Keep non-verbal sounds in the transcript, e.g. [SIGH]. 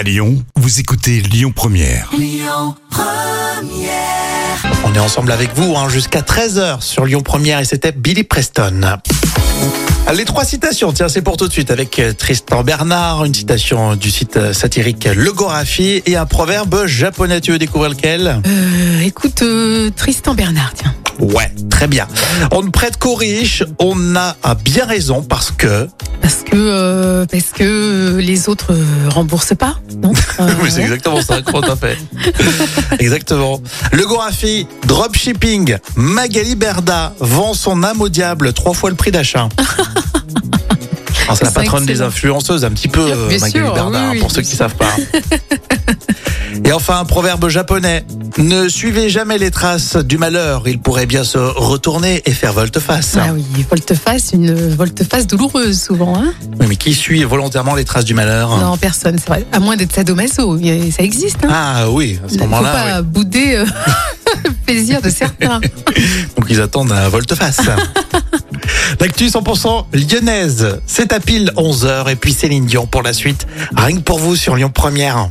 À Lyon, vous écoutez Lyon Première. On est ensemble avec vous hein, jusqu'à 13h sur Lyon Première et c'était Billy Preston. Les trois citations, tiens, c'est pour tout de suite avec euh, Tristan Bernard, une citation du site euh, satirique Le Gorafi et un proverbe japonais. Tu veux découvrir lequel? Euh, écoute, euh, Tristan Bernard, tiens. Ouais, très bien. On ne prête qu'aux riches, on a à bien raison parce que... Parce que, euh, parce que les autres euh, remboursent pas, non [LAUGHS] Euh, Oui, c'est exactement ça, comment t'as fait [LAUGHS] Exactement. Le Gorafi, dropshipping, Magali Berda vend son âme au diable, trois fois le prix d'achat. Alors, [LAUGHS] C'est la patronne des influenceuses, un petit peu Bien Magali sûr, Berda, oui, hein, oui, pour ceux qui savent pas. Et enfin, un proverbe japonais. Ne suivez jamais les traces du malheur, il pourrait bien se retourner et faire volte-face. Ah oui, volte-face, une volte-face douloureuse souvent. Hein Oui, mais qui suit volontairement les traces du malheur? Non, personne, c'est vrai. À moins d'être sadomaso, ça existe. Hein Ah oui, à ce Il faut moment-là, pas bouder euh, [LAUGHS] le plaisir de certains. [LAUGHS] donc ils attendent un volte-face. [LAUGHS] L'actu 100% lyonnaise, c'est à pile 11h et puis Céline Dion pour la suite. Rien que pour vous sur Lyon Première.